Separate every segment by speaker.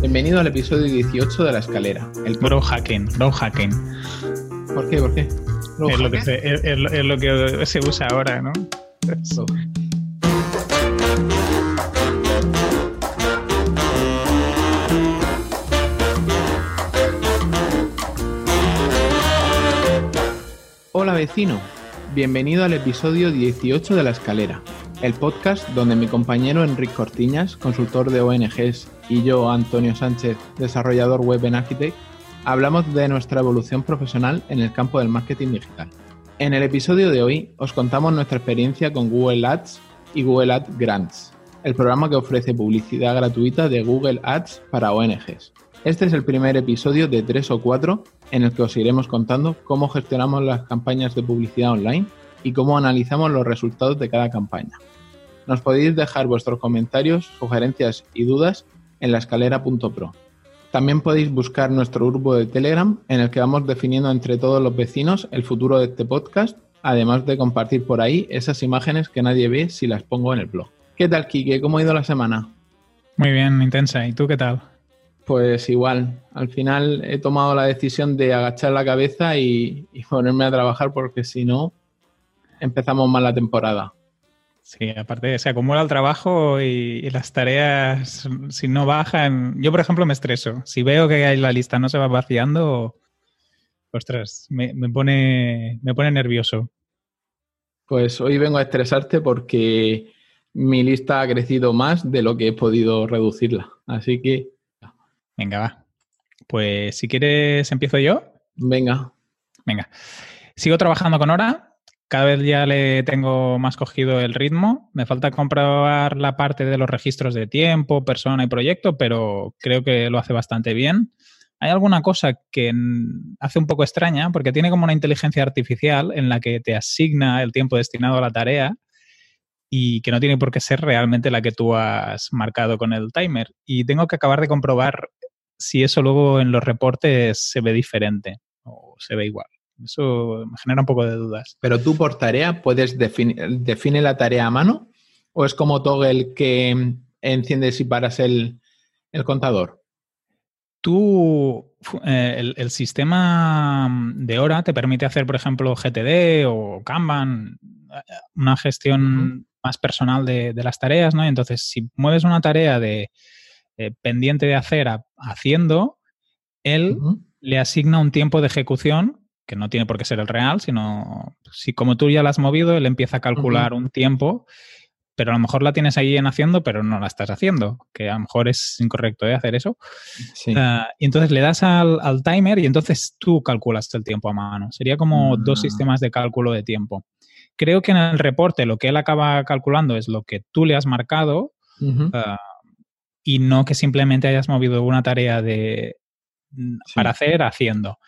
Speaker 1: Bienvenido al episodio 18 de La Escalera.
Speaker 2: El bro hacking, bro hacking.
Speaker 1: ¿Por qué? ¿Por qué?
Speaker 2: Es lo, que se, es, es lo, que se, usa ahora, ¿no? Eso.
Speaker 1: Hola vecino, bienvenido al episodio 18 de La Escalera, el podcast donde mi compañero Enrique Cortiñas, consultor de ONGs, y yo, Antonio Sánchez, desarrollador web en Architect, hablamos de nuestra evolución profesional en el campo del marketing digital. En el episodio de hoy os contamos nuestra experiencia con Google Ads y Google Ads Grants, el programa que ofrece publicidad gratuita de Google Ads para ONGs. Este es el primer episodio de tres o cuatro en el que os iremos contando cómo gestionamos las campañas de publicidad online y cómo analizamos los resultados de cada campaña. Nos podéis dejar vuestros comentarios, sugerencias y dudas en la escalera.pro. También podéis buscar nuestro grupo de Telegram en el que vamos definiendo entre todos los vecinos el futuro de este podcast, además de compartir por ahí esas imágenes que nadie ve si las pongo en el blog. ¿Qué tal, Kike? ¿Cómo ha ido la semana?
Speaker 2: Muy bien, intensa. ¿Y tú qué tal?
Speaker 1: Pues igual, al final he tomado la decisión de agachar la cabeza y, y ponerme a trabajar porque si no, empezamos mal la temporada.
Speaker 2: Sí, aparte se acumula el trabajo y, las tareas, si no bajan, yo por ejemplo me estreso. Si veo que la lista no se va vaciando, ostras, me, me, pone, me pone nervioso.
Speaker 1: Pues hoy vengo a estresarte porque mi lista ha crecido más de lo que he podido reducirla. Así que...
Speaker 2: Venga, va. Pues si quieres, empiezo yo.
Speaker 1: Venga.
Speaker 2: Venga. Sigo trabajando con hora cada vez ya le tengo más cogido el ritmo. Me falta comprobar la parte de los registros de tiempo, persona y proyecto, pero creo que lo hace bastante bien. Hay alguna cosa que hace un poco extraña porque tiene como una inteligencia artificial en la que te asigna el tiempo destinado a la tarea y que no tiene por qué ser realmente la que tú has marcado con el timer. Y tengo que acabar de comprobar si eso luego en los reportes se ve diferente o se ve igual. Eso me genera un poco de dudas.
Speaker 1: Pero tú por tarea puedes definir define la tarea a mano o es como Toggle que enciendes y paras el, el contador?
Speaker 2: Tú, eh, el, el, sistema de hora te permite hacer, por ejemplo, GTD o Kanban, una gestión uh -huh. más personal de, de, las tareas, ¿no? Entonces, si mueves una tarea de eh, pendiente de hacer a, haciendo, él uh -huh. le asigna un tiempo de ejecución que no tiene por qué ser el real, sino si como tú ya la has movido, él empieza a calcular uh -huh. un tiempo, pero a lo mejor la tienes ahí en haciendo, pero no la estás haciendo, que a lo mejor es incorrecto ¿eh? hacer eso. Sí. Uh, y entonces le das al, al, timer y entonces tú calculas el tiempo a mano. Sería como uh -huh. dos sistemas de cálculo de tiempo. Creo que en el reporte lo que él acaba calculando es lo que tú le has marcado -huh. y no que simplemente hayas movido una tarea de, sí. para hacer haciendo.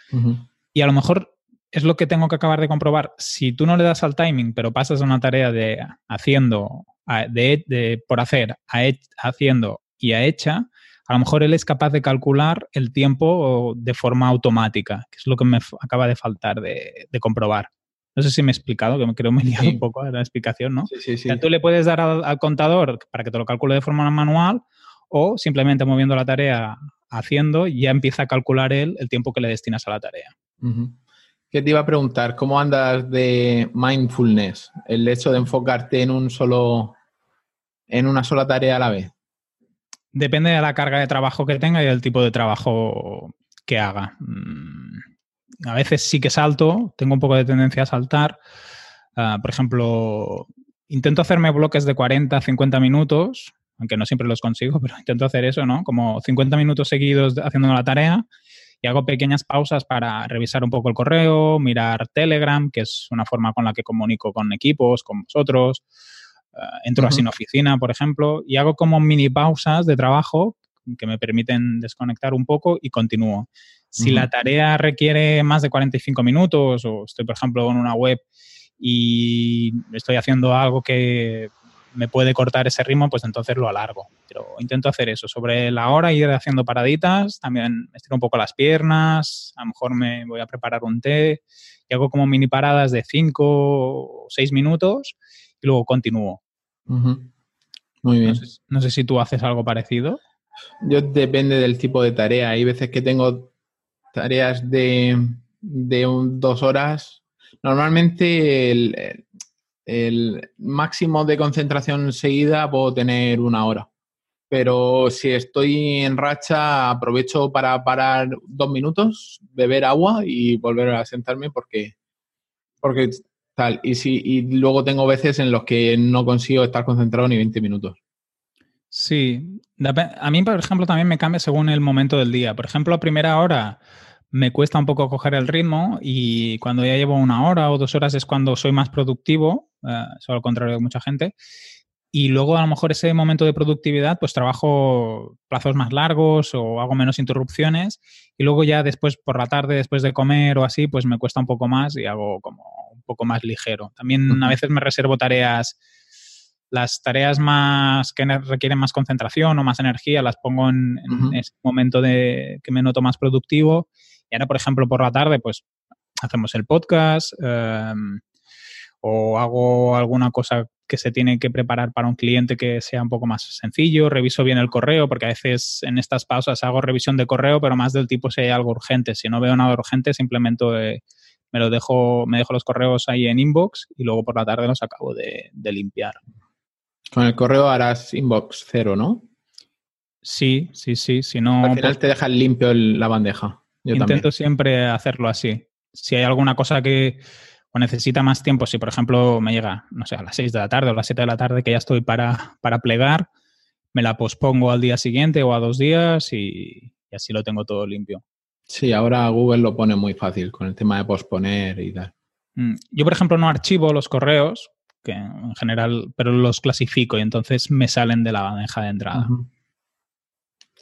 Speaker 2: Y a lo mejor es lo que tengo que acabar de comprobar. Si tú no le das al timing, pero pasas una tarea de haciendo, de, de por hacer, a haciendo y a hecha, a lo mejor él es capaz de calcular el tiempo de forma automática, que es lo que me acaba de faltar de, de comprobar. No sé si me he explicado, que me creo me he liado sí. un poco la explicación, ¿no?
Speaker 1: Sí, sí, sí.
Speaker 2: O sea, tú le puedes dar al, al, contador para que te lo calcule de forma manual o simplemente moviendo la tarea haciendo, ya empieza a calcular él el tiempo que le destinas a la tarea.
Speaker 1: Uh -huh. ¿Qué te iba a preguntar? ¿Cómo andas de mindfulness? El hecho de enfocarte en un solo, en una sola tarea a la vez.
Speaker 2: Depende de la carga de trabajo que tenga y del tipo de trabajo que haga. Mm, a veces sí que salto, tengo un poco de tendencia a saltar. Uh, por ejemplo, intento hacerme bloques de 40, 50 minutos, aunque no siempre los consigo, pero intento hacer eso, ¿no? Como 50 minutos seguidos haciendo la tarea y hago pequeñas pausas para revisar un poco el correo, mirar Telegram, que es una forma con la que comunico con equipos, con vosotros. Uh, entro uh -huh. así en oficina, por ejemplo, y hago como mini pausas de trabajo que me permiten desconectar un poco y continúo. Si uh -huh. la tarea requiere más de 45 minutos o estoy, por ejemplo, en una web y estoy haciendo algo que me puede cortar ese ritmo, pues entonces lo alargo. Pero intento hacer eso. Sobre la hora ir haciendo paraditas, también estiro un poco las piernas, a lo mejor me voy a preparar un té y hago como mini paradas de 5 o 6 minutos y luego continúo.
Speaker 1: Uh -huh. Muy bien.
Speaker 2: No sé, no sé, si tú haces algo parecido.
Speaker 1: Yo depende del tipo de tarea. Hay veces que tengo tareas de, de dos horas. Normalmente el, el máximo de concentración seguida puedo tener una hora. Pero si estoy en racha, aprovecho para parar dos minutos, beber agua y volver a sentarme porque, porque tal. Y, si, y luego tengo veces en los que no consigo estar concentrado ni 20 minutos.
Speaker 2: Sí, a mí, por ejemplo, también me cambia según el momento del día. Por ejemplo, a primera hora me cuesta un poco coger el ritmo y cuando ya llevo una hora o dos horas es cuando soy más productivo, eh, eso al contrario de mucha gente. Y luego a lo mejor ese momento de productividad, pues trabajo plazos más largos o hago menos interrupciones. Y luego ya después por la tarde, después de comer o así, pues me cuesta un poco más y hago como un poco más ligero. También a veces me reservo tareas las tareas más que requieren más concentración o más energía las pongo en, ese momento de que me noto más productivo. Y ahora, por ejemplo, por la tarde, pues hacemos el podcast em, o hago alguna cosa que se tiene que preparar para un cliente que sea un poco más sencillo, reviso bien el correo, porque a veces en estas pausas hago revisión de correo, pero más del tipo si hay algo urgente. Si no veo nada urgente, simplemente me lo dejo, me dejo los correos ahí en inbox y luego por la tarde los acabo de limpiar.
Speaker 1: Con el correo harás inbox cero, ¿no?
Speaker 2: Sí, sí, sí. Si no,
Speaker 1: Al final pues te dejas limpio la bandeja.
Speaker 2: Intento siempre hacerlo así. Si hay alguna cosa que necesita más tiempo, si por ejemplo me llega, no sé, a las 6 de la tarde o a las 7 de la tarde que ya estoy para, para plegar, me la pospongo al día siguiente o a dos días y, y así lo tengo todo limpio.
Speaker 1: Sí, ahora Google lo pone muy fácil con el tema de posponer y tal.
Speaker 2: Mm, yo, por ejemplo, no archivo los correos que en general, pero los clasifico y entonces me salen de la bandeja de entrada.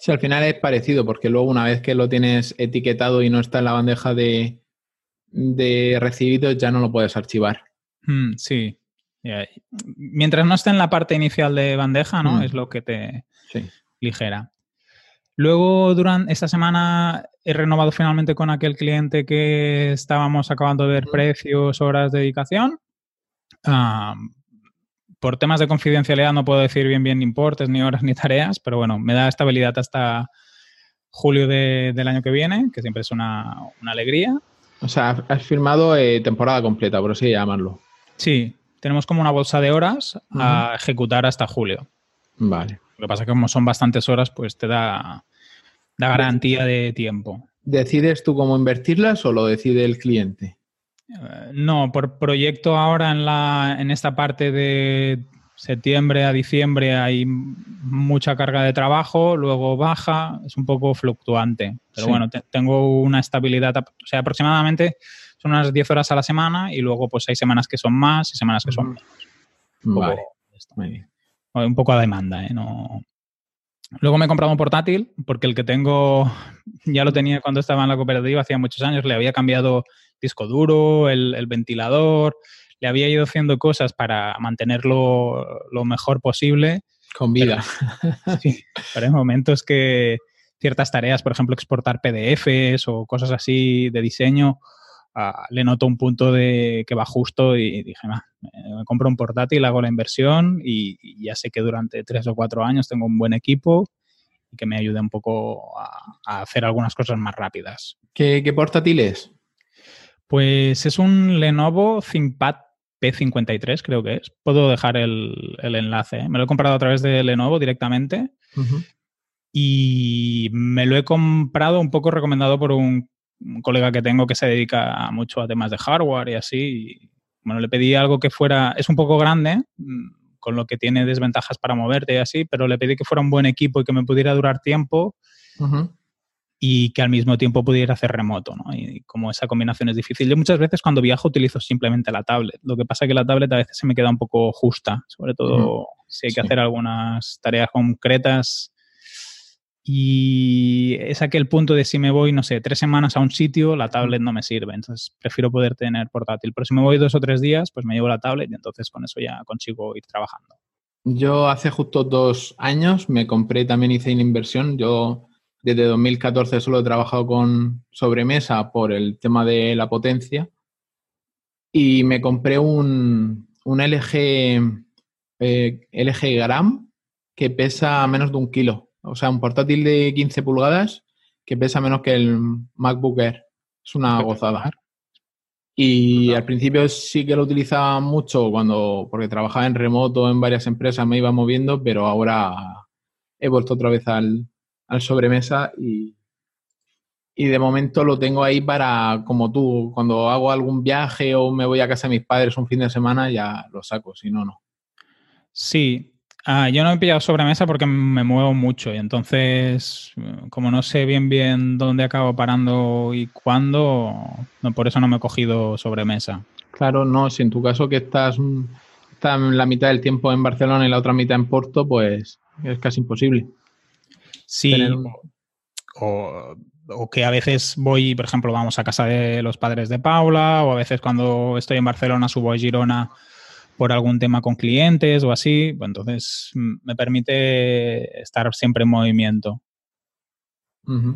Speaker 1: Sí, al final es parecido, porque luego una vez que lo tienes etiquetado y no está en la bandeja de, de recibidos, ya no lo puedes archivar.
Speaker 2: Mm, sí. Mientras no esté en la parte inicial de bandeja, ¿no? Mm. Es lo que te ligera. Luego, durante esta semana he renovado finalmente con aquel cliente que estábamos acabando de ver precios, horas de dedicación por temas de confidencialidad no puedo decir bien bien importes, ni horas, ni tareas, pero bueno, me da estabilidad hasta julio del año que viene, que siempre es una, alegría.
Speaker 1: O sea, has firmado eh, temporada completa, por así llamarlo.
Speaker 2: Sí, tenemos como una bolsa de horas a ejecutar hasta julio.
Speaker 1: Vale.
Speaker 2: Lo que pasa es que como son bastantes horas, pues te da, da garantía de tiempo.
Speaker 1: ¿Decides tú cómo invertirlas o lo decide el cliente?
Speaker 2: No, por proyecto ahora en, la, en esta parte de septiembre a diciembre hay mucha carga de trabajo, luego baja, es un poco fluctuante. Pero bueno, tengo una estabilidad, o sea, aproximadamente son unas 10 horas a la semana y luego pues hay semanas que son más y semanas que son menos.
Speaker 1: Un poco,
Speaker 2: Un poco a demanda, ¿eh? No... Luego me he comprado un portátil porque el que tengo ya lo tenía cuando estaba en la cooperativa, hacía muchos años, le había cambiado disco duro, el, ventilador, le había ido haciendo cosas para mantenerlo lo mejor posible.
Speaker 1: Con vida.
Speaker 2: sí, pero hay momentos que ciertas tareas, por ejemplo, exportar PDFs o cosas así de diseño, ah, le noto un punto de que va justo y dije, me compro un portátil, hago la inversión y, ya sé que durante tres o cuatro años tengo un buen equipo y que me ayude un poco a, hacer algunas cosas más rápidas.
Speaker 1: ¿Qué, qué portátil es?
Speaker 2: Pues es un Lenovo ThinkPad P53, creo que es. Puedo dejar el, enlace. ¿eh? Me lo he comprado a través de Lenovo directamente. Y me lo he comprado un poco recomendado por un, colega que tengo que se dedica mucho a temas de hardware y así. bueno, le pedí algo que fuera. Es un poco grande, mm, con lo que tiene desventajas para moverte y así, pero le pedí que fuera un buen equipo y que me pudiera durar tiempo y que al mismo tiempo pudiera hacer remoto, ¿no? Y como esa combinación es difícil. Yo muchas veces cuando viajo utilizo simplemente la tablet. Lo que pasa es que la tablet a veces se me queda un poco justa, sobre todo si hay que hacer algunas tareas concretas. Y es aquel punto de si me voy, no sé, tres semanas a un sitio, la tablet no me sirve. Entonces prefiero poder tener portátil. Pero si me voy dos o tres días, pues me llevo la tablet y entonces con eso ya consigo ir trabajando.
Speaker 1: Yo hace justo dos años me compré, también hice una inversión. Yo desde 2014 solo he trabajado con sobremesa por el tema de la potencia y me compré un, un LG, eh, LG Gram que pesa menos de un kilo. O sea, un portátil de 15 pulgadas que pesa menos que el MacBook Air. Es una gozada. Y al principio sí que lo utilizaba mucho cuando, porque trabajaba en remoto en varias empresas, me iba moviendo, pero ahora he vuelto otra vez al, al sobremesa y, y de momento lo tengo ahí para, como tú, cuando hago algún viaje o me voy a casa de mis padres un fin de semana, ya lo saco, si no, no.
Speaker 2: Sí, Ah, yo no he pillado sobremesa porque me muevo mucho y entonces, como no sé bien bien dónde acabo parando y cuándo, no, por eso no me he cogido sobremesa.
Speaker 1: Claro, no, si en tu caso que estás, estás la mitad del tiempo en Barcelona y la otra mitad en Porto, pues es casi imposible.
Speaker 2: Sí, o, o que a veces voy, por ejemplo, vamos a casa de los padres de Paula, o a veces cuando estoy en Barcelona subo a Girona por algún tema con clientes o así, pues entonces mm, me permite estar siempre en movimiento. Mm.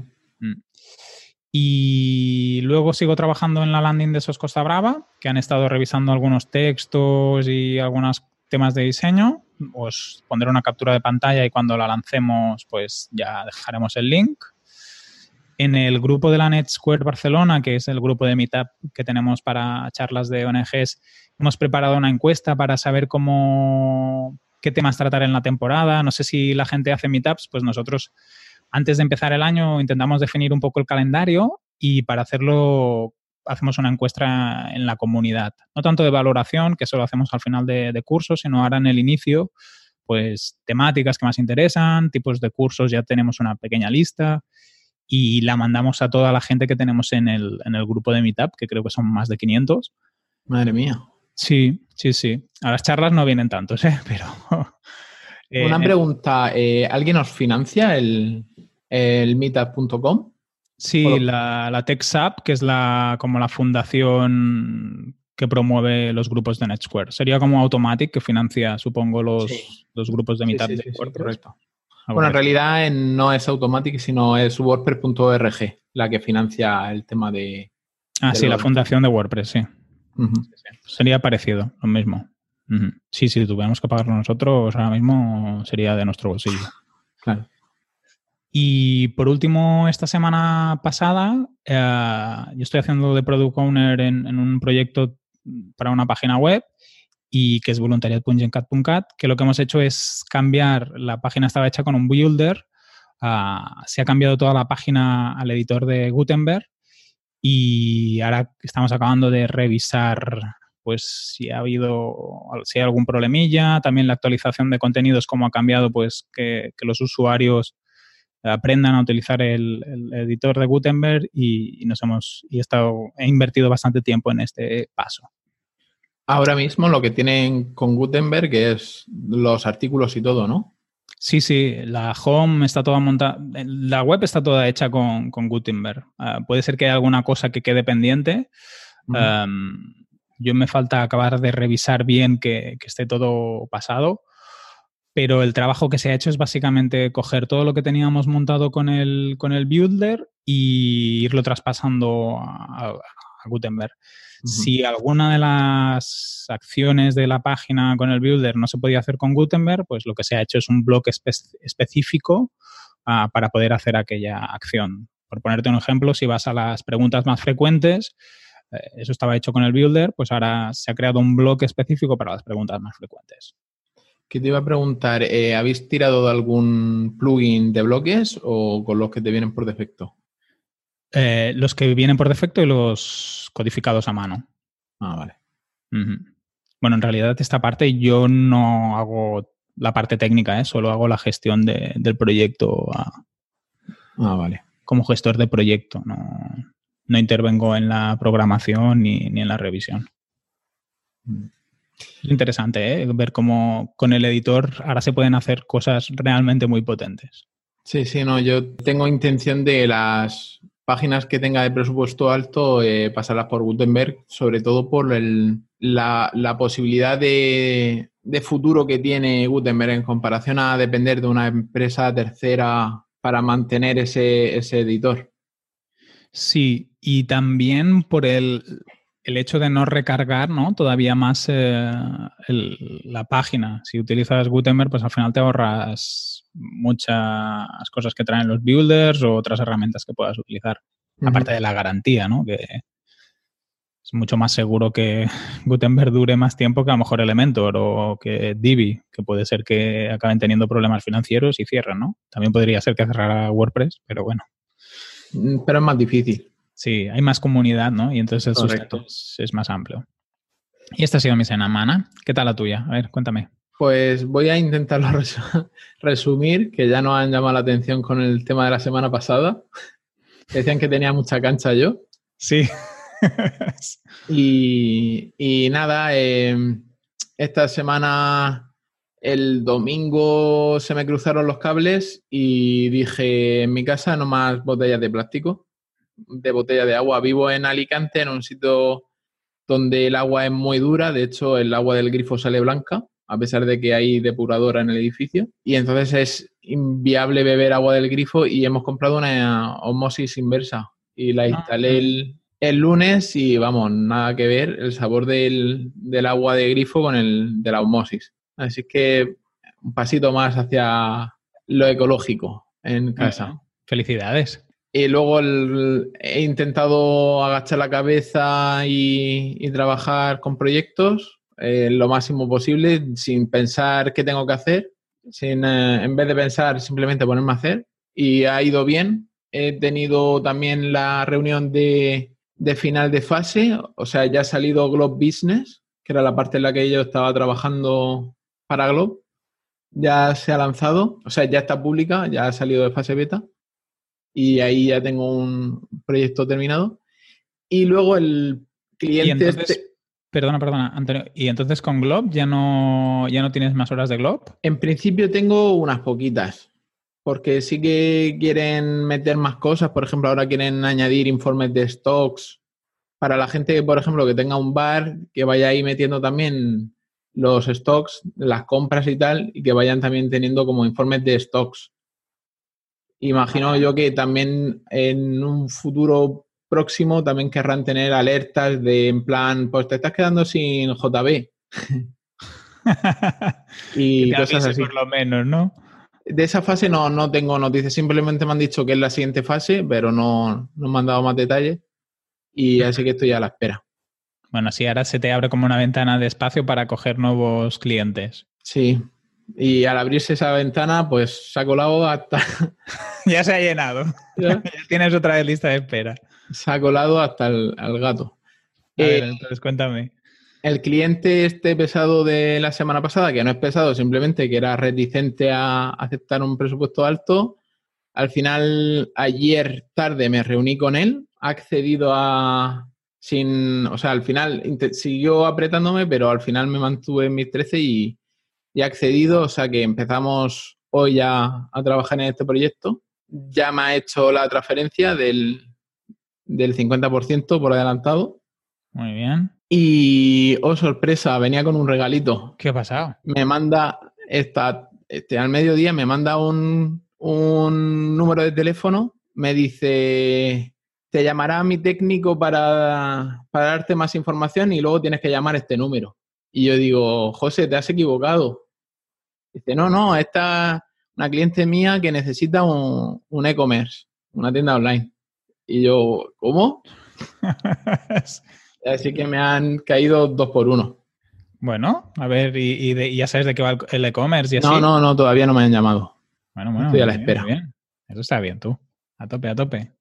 Speaker 2: Y luego sigo trabajando en la landing de SOS Costa Brava, que han estado revisando algunos textos y algunos temas de diseño. Os pondré una captura de pantalla y cuando la lancemos, pues ya dejaremos el link. En el grupo de la Net Square Barcelona, que es el grupo de Meetup que tenemos para charlas de ONGs, hemos preparado una encuesta para saber cómo qué temas tratar en la temporada. No sé si la gente hace meetups, pues nosotros antes de empezar el año intentamos definir un poco el calendario y para hacerlo hacemos una encuesta en la comunidad. No tanto de valoración, que eso lo hacemos al final de, de cursos, sino ahora en el inicio, pues temáticas que más interesan, tipos de cursos, ya tenemos una pequeña lista y la mandamos a toda la gente que tenemos en el, en el grupo de Meetup, que creo que son más de 500.
Speaker 1: Madre mía.
Speaker 2: Sí, sí, sí. A las charlas no vienen tantos, ¿eh? pero...
Speaker 1: Una eh, pregunta, eh, ¿alguien os financia el, el meetup.com?
Speaker 2: Sí, la, la TechSap, que es la, como la fundación que promueve los grupos de NetSquare. Sería como Automatic, que financia, supongo, los, los grupos de Meetup.
Speaker 1: Sí, correcto. Ah, bueno, en realidad no es Automatic, sino es WordPress.org la que financia el tema de...
Speaker 2: Ah, sí, la fundación de WordPress, sí. Sería parecido, lo mismo. Sí, si tuviéramos que pagarlo nosotros, ahora mismo sería de nuestro bolsillo.
Speaker 1: Claro.
Speaker 2: Y por último, esta semana pasada, eh, yo estoy haciendo de Product Owner en, un proyecto para una página web y que es voluntariat.gencat.cat, que lo que hemos hecho es cambiar, la página estaba hecha con un builder, ah, se ha cambiado toda la página al editor de Gutenberg y ahora estamos acabando de revisar pues si ha habido, si hay algún problemilla, también la actualización de contenidos, cómo ha cambiado, pues que, los usuarios aprendan a utilizar el, editor de Gutenberg y, nos hemos y he, estado, he invertido bastante tiempo en este paso.
Speaker 1: Ahora mismo lo que tienen con Gutenberg es los artículos y todo, ¿no?
Speaker 2: Sí, sí, la home está toda montada, la web está toda hecha con, Gutenberg. Ah, puede ser que haya alguna cosa que quede pendiente. yo me falta acabar de revisar bien que, esté todo pasado, pero el trabajo que se ha hecho es básicamente coger todo lo que teníamos montado con el, con el builder y irlo traspasando a Gutenberg. Si alguna de las acciones de la página con el builder no se podía hacer con Gutenberg, pues lo que se ha hecho es un bloque específico ah, para poder hacer aquella acción. Por ponerte un ejemplo, si vas a las preguntas más frecuentes, eh, eso estaba hecho con el builder, pues ahora se ha creado un bloque específico para las preguntas más frecuentes.
Speaker 1: ¿Qué te iba a preguntar? Eh, ¿Habéis tirado de algún plugin de bloques o con los que te vienen por defecto?
Speaker 2: Eh, los que vienen por defecto y los codificados a mano.
Speaker 1: Ah, vale.
Speaker 2: Bueno, en realidad esta parte yo no hago la parte técnica, ¿eh? solo hago la gestión del proyecto.
Speaker 1: ah, vale.
Speaker 2: Como gestor de proyecto, no, no intervengo en la programación ni, en la revisión. Mm. Es interesante ¿eh? ver cómo con el editor ahora se pueden hacer cosas realmente muy potentes.
Speaker 1: Sí, sí, no, yo tengo intención de las páginas que tenga de presupuesto alto, eh, pasarlas por Gutenberg, sobre todo por la, posibilidad de, futuro que tiene Gutenberg en comparación a depender de una empresa tercera para mantener ese, editor.
Speaker 2: Sí, y también por el, el hecho de no recargar ¿no? todavía más eh, la página. Si utilizas Gutenberg, pues al final te ahorras muchas cosas que traen los builders o otras herramientas que puedas utilizar. Aparte de la garantía, ¿no? Que es mucho más seguro que Gutenberg dure más tiempo que a lo mejor Elementor o que Divi, que puede ser que acaben teniendo problemas financieros y cierren, ¿no? También podría ser que cerrara WordPress, pero bueno.
Speaker 1: Mm, pero es más difícil.
Speaker 2: Sí, hay más comunidad, ¿no? Y entonces el sustento es, más amplio. Y esta ha sido mi semana. ¿Qué tal la tuya? A ver, cuéntame.
Speaker 1: Pues voy a intentarlo resumir, que ya nos han llamado la atención con el tema de la semana pasada. Decían que tenía mucha cancha yo.
Speaker 2: Sí.
Speaker 1: y, nada, em, esta semana, el domingo se me cruzaron los cables y dije, en mi casa no más botellas de plástico de botella de agua. Vivo en Alicante, en un sitio donde el agua es muy dura, de hecho el agua del grifo sale blanca, a pesar de que hay depuradora en el edificio, y entonces es inviable beber agua del grifo y hemos comprado una osmosis inversa y la ah, instalé el, lunes y vamos, nada que ver el sabor del, agua de grifo con el de la osmosis. Así que un pasito más hacia lo ecológico en casa.
Speaker 2: Felicidades.
Speaker 1: Y luego he intentado agachar la cabeza y, trabajar con proyectos eh, lo máximo posible sin pensar qué tengo que hacer, sin, eh, en vez de pensar simplemente ponerme a hacer. Y ha ido bien. He tenido también la reunión de, de final de fase, o sea, ya ha salido Globe Business, que era la parte en la que yo estaba trabajando para Globe. Ya se ha lanzado, o sea, ya está pública, ya ha salido de fase beta y ahí ya tengo un proyecto terminado. Y luego el cliente... Este
Speaker 2: perdona, perdona, Antonio. ¿Y entonces con Glob ya no, ya no tienes más horas de Glob?
Speaker 1: En principio tengo unas poquitas, porque sí que quieren meter más cosas. Por ejemplo, ahora quieren añadir informes de stocks para la gente, por ejemplo, que tenga un bar, que vaya ahí metiendo también los stocks, las compras y tal, y que vayan también teniendo como informes de stocks. Imagino yo que también en un futuro próximo también querrán tener alertas de en plan, pues te estás quedando sin JB.
Speaker 2: y cosas así. Por lo menos, ¿no?
Speaker 1: De esa fase no, no tengo noticias, simplemente me han dicho que es la siguiente fase, pero no, no me han dado más detalles y así que estoy a la espera.
Speaker 2: Bueno, sí, ahora se te abre como una ventana de espacio para coger nuevos clientes.
Speaker 1: Sí, y al abrirse esa ventana, pues se ha colado hasta...
Speaker 2: ya se ha llenado. ¿Ya? tienes otra vez lista de espera.
Speaker 1: Se ha colado hasta el gato.
Speaker 2: Eh, entonces cuéntame.
Speaker 1: El cliente este pesado de la semana pasada, que no es pesado, simplemente que era reticente a aceptar un presupuesto alto, al final, ayer tarde me reuní con él, ha accedido a... Sin, o sea, al final siguió apretándome, pero al final me mantuve en mis 13 y, y ha accedido, o sea que empezamos hoy ya a trabajar en este proyecto. Ya me ha hecho la transferencia del, del 50% por adelantado.
Speaker 2: Muy bien.
Speaker 1: Y, oh sorpresa, venía con un regalito.
Speaker 2: ¿Qué ha pasado?
Speaker 1: Me manda, esta, este, al mediodía me manda un, un número de teléfono, me dice, te llamará mi técnico para, para darte más información y luego tienes que llamar a este número. Y yo digo, José, te has equivocado. Dice, no, no, esta una cliente mía que necesita un, e-commerce, una tienda online. Y yo, ¿cómo? Así que me han caído dos por uno.
Speaker 2: Bueno, a ver, ¿y, ya sabes de qué va el e-commerce y
Speaker 1: No, no, no, todavía no me han llamado.
Speaker 2: Bueno, bueno. Estoy a la espera. Eso está bien, tú. A tope, a tope.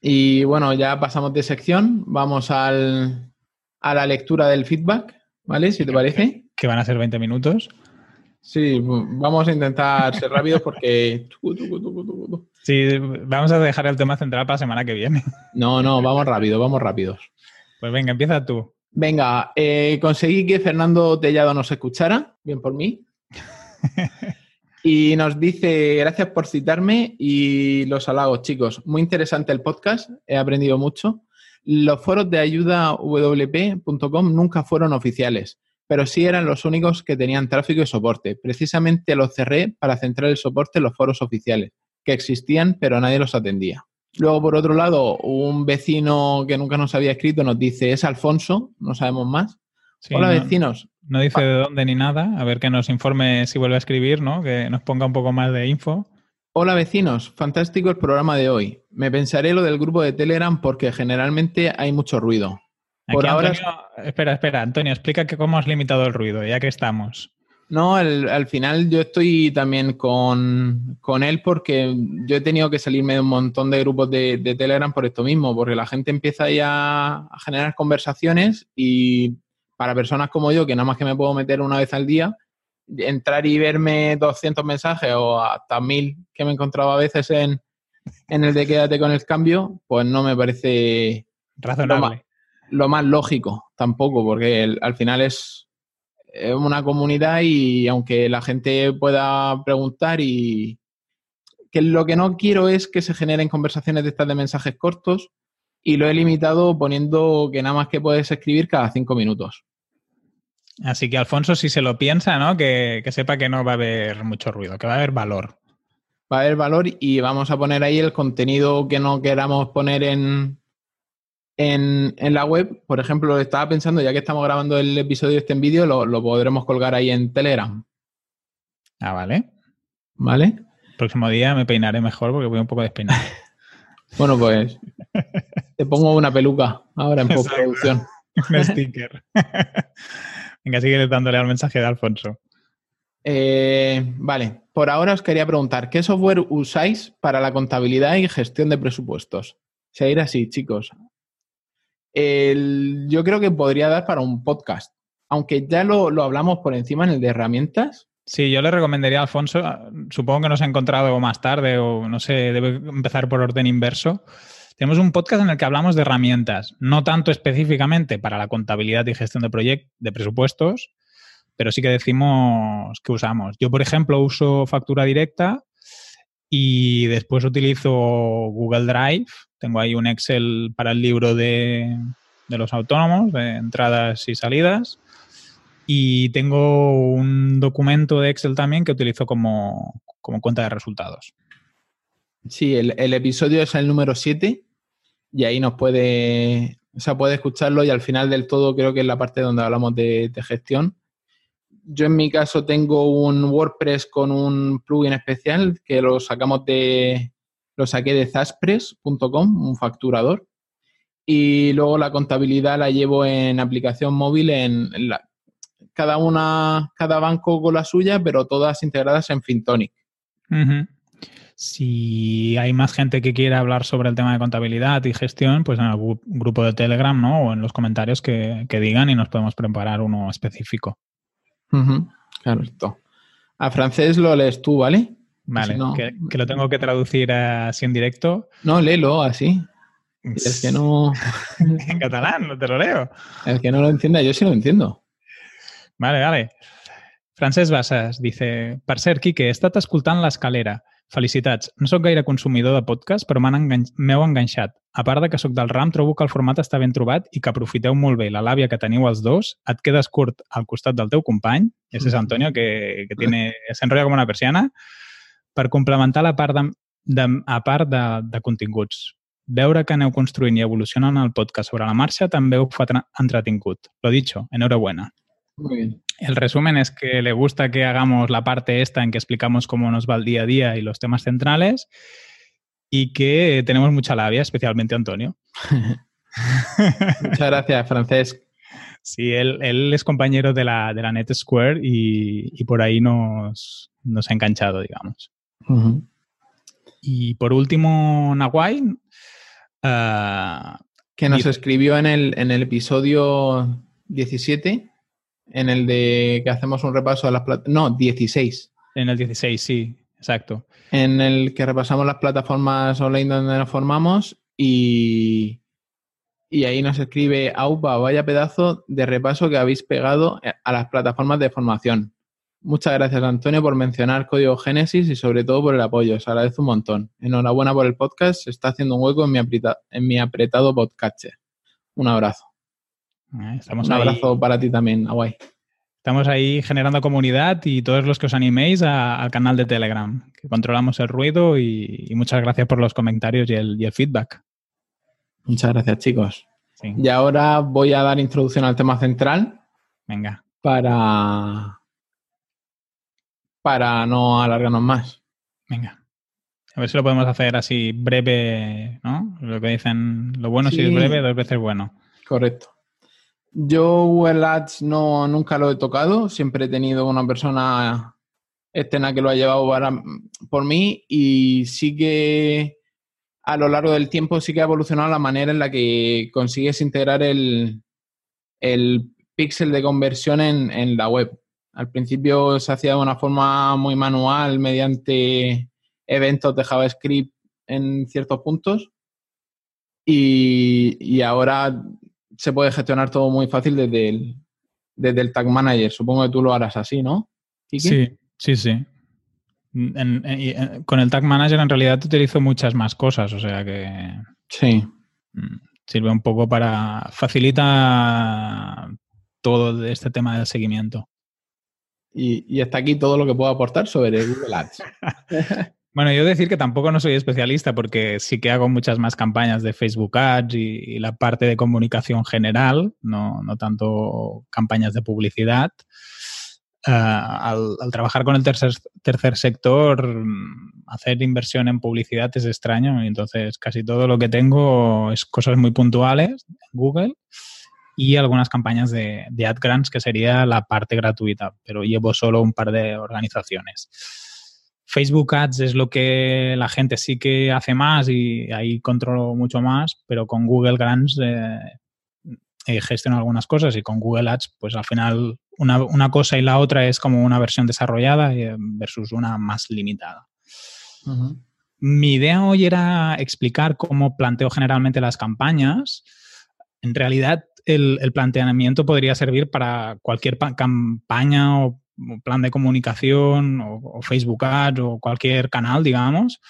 Speaker 1: Y bueno, ya pasamos de sección. Vamos al, a la lectura del feedback, ¿vale? Si te parece.
Speaker 2: Que van a ser 20 minutos.
Speaker 1: Sí, vamos a intentar ser rápidos porque...
Speaker 2: Sí, vamos a dejar el tema central para la semana que viene.
Speaker 1: No, no, vamos rápido, vamos rápidos.
Speaker 2: Pues venga, empieza tú.
Speaker 1: Venga, eh, conseguí que Fernando Tellado nos escuchara, bien por mí. y nos dice, gracias por citarme y los halagos, chicos. Muy interesante el podcast, he aprendido mucho. Los foros de ayuda wp.com nunca fueron oficiales pero sí eran los únicos que tenían tráfico y soporte. Precisamente los cerré para centrar el soporte en los foros oficiales, que existían pero nadie los atendía. Luego, por otro lado, un vecino que nunca nos había escrito nos dice, es Alfonso, no sabemos más. Hola, vecinos.
Speaker 2: No dice de dónde ni nada. A ver que nos informe si vuelve a escribir, ¿no? Que nos ponga un poco más de info.
Speaker 1: Hola vecinos, fantástico el programa de hoy. Me pensaré lo del grupo de Telegram porque generalmente hay mucho ruido.
Speaker 2: Por ahora... Espera, espera, Antonio, explica que cómo has limitado el ruido, ya que estamos.
Speaker 1: No, al final yo estoy también con, él porque yo he tenido que salirme de un montón de grupos de, Telegram por esto mismo, porque la gente empieza ya a generar conversaciones y para personas como yo, que nada más que me puedo meter una vez al día, entrar y verme 200 mensajes o hasta 1000 que me encontraba a veces en, en el de quédate con el cambio, pues no me parece
Speaker 2: razonable.
Speaker 1: Lo más, lógico tampoco, porque al final es, una comunidad y aunque la gente pueda preguntar y que lo que no quiero es que se generen conversaciones de estas de mensajes cortos y lo he limitado poniendo que nada más que puedes escribir cada cinco minutos.
Speaker 2: Así que Alfonso, si se lo piensa, ¿no? Que, sepa que no va a haber mucho ruido, que va a haber valor.
Speaker 1: Va a haber valor y vamos a poner ahí el contenido que no queramos poner en, en, la web. Por ejemplo, estaba pensando, ya que estamos grabando el episodio este en vídeo, lo, podremos colgar ahí en Telegram.
Speaker 2: Ah, vale.
Speaker 1: ¿Vale?
Speaker 2: El próximo día me peinaré mejor porque voy un poco despeinado.
Speaker 1: bueno, pues te pongo una peluca ahora en postproducción.
Speaker 2: un sticker. Venga, sigue dándole al mensaje de Alfonso.
Speaker 1: Eh, vale, por ahora os quería preguntar, ¿qué software usáis para la contabilidad y gestión de presupuestos? Seguir así, chicos. Yo creo que podría dar para un podcast, aunque ya lo, lo, hablamos por encima en el de herramientas.
Speaker 2: Sí, yo le recomendaría a Alfonso, supongo que nos ha encontrado más tarde o no sé, debe empezar por orden inverso. Tenemos un podcast en el que hablamos de herramientas, no tanto específicamente para la contabilidad y gestión de proyectos, de presupuestos, pero sí que decimos que usamos. Yo, por ejemplo, uso factura directa y después utilizo Google Drive. Tengo ahí un Excel para el libro de, los autónomos, de entradas y salidas. Y tengo un documento de Excel también que utilizo como, cuenta de resultados.
Speaker 1: Sí, el, el, episodio es el número 7 y ahí nos puede, o sea, puede escucharlo y al final del todo creo que es la parte donde hablamos de, gestión. Yo en mi caso tengo un WordPress con un plugin especial que lo sacamos de, lo saqué de Zaspress.com, un facturador. Y luego la contabilidad la llevo en aplicación móvil en, cada una, cada banco con la suya, pero todas integradas en Fintonic.
Speaker 2: Si hay más gente que quiera hablar sobre el tema de contabilidad y gestión, pues en el grupo de Telegram, ¿no? O en los comentarios que, digan y nos podemos preparar uno específico.
Speaker 1: Claro, A francés lo lees tú, ¿vale?
Speaker 2: Vale, que, lo tengo que traducir así en directo.
Speaker 1: No, léelo así. Es que no.
Speaker 2: en catalán, no te lo leo.
Speaker 1: El que no lo entienda, yo sí lo entiendo.
Speaker 2: Vale, vale. Francesc Bassas dice, per cert, Quique, he estat escoltant l'escalera. Felicitats. No sóc gaire consumidor de podcast, però m'heu engan enganxat. A part de que sóc del RAM, trobo que el format està ben trobat i que aprofiteu molt bé la làbia que teniu els dos. Et quedes curt al costat del teu company, ese és Antonio, que, que tiene, s'enrolla com una persiana, per complementar la part de, de, a part de, de continguts. Veure que aneu construint i evolucionant el podcast sobre la marxa també ho fa entretingut. Lo dicho, enhorabuena.
Speaker 1: Muy bien.
Speaker 2: El resumen es que le gusta que hagamos la parte esta en que explicamos cómo nos va el día a día y los temas centrales y que tenemos mucha labia, especialmente Antonio.
Speaker 1: Muchas gracias, Francesc.
Speaker 2: Sí, él, es compañero de la, de la Net Square y, por ahí nos, ha enganchado, digamos. Y por último, Nahuay.
Speaker 1: Ah, que nos escribió en el, en el episodio 17 en el de que hacemos un repaso de las plataformas. No, 16.
Speaker 2: En el 16, sí, exacto.
Speaker 1: En el que repasamos las plataformas online donde nos formamos y, y ahí nos escribe Aupa, vaya pedazo de repaso que habéis pegado a las plataformas de formación. Muchas gracias, Antonio, por mencionar Código Génesis y sobre todo por el apoyo. Os agradezco un montón. Enhorabuena por el podcast. Se está haciendo un hueco en mi, en mi apretado podcast. Un abrazo.
Speaker 2: Estamos
Speaker 1: Un abrazo para ti también, Hawaii.
Speaker 2: Estamos ahí generando comunidad y todos los que os animéis al canal de Telegram, que controlamos el ruido y, muchas gracias por los comentarios y el, feedback.
Speaker 1: Muchas gracias, chicos. Y ahora voy a dar introducción al tema central.
Speaker 2: Venga.
Speaker 1: Para, para no alargarnos más.
Speaker 2: Venga. A ver si lo podemos hacer así breve, ¿no? Lo que dicen, lo bueno si es breve, dos veces bueno.
Speaker 1: Correcto. Yo Google Ads no, nunca lo he tocado, siempre he tenido una persona externa que lo ha llevado por mí y sí que a lo largo del tiempo sí que ha evolucionado la manera en la que consigues integrar el, el de conversión en, en la web. Al principio se hacía de una forma muy manual mediante eventos de JavaScript en ciertos puntos y, ahora se puede gestionar todo muy fácil desde el, desde el Tag Manager. Supongo que tú lo harás así, ¿no?
Speaker 2: Sí, sí, sí. con el Tag Manager en realidad utilizo muchas más cosas, o sea que...
Speaker 1: Sí.
Speaker 2: Mm, sirve un poco para... facilita todo este tema del seguimiento.
Speaker 1: Y, y hasta aquí todo lo que puedo aportar sobre Google Ads.
Speaker 2: Bueno, yo decir que tampoco no soy especialista porque sí que hago muchas más campañas de Facebook Ads y, la parte de comunicación general, no, tanto campañas de publicidad. Ah, al, trabajar con el tercer, tercer sector, mm, hacer inversión en publicidad es extraño. Y entonces, casi todo lo que tengo es cosas muy puntuales en Google y algunas campañas de, de AdGrants, que sería la parte gratuita, pero llevo solo un par de organizaciones. Facebook Ads es lo que la gente sí que hace más y ahí controlo mucho más, pero con Google Grants eh, gestiono algunas cosas y con Google Ads, pues al final una, cosa y la otra es como una versión desarrollada eh, versus una más limitada. Mi idea hoy era explicar cómo planteo generalmente las campañas. En realidad, el, el planteamiento podría servir para cualquier campaña o plan de comunicación o, Facebook Ads o cualquier canal, digamos,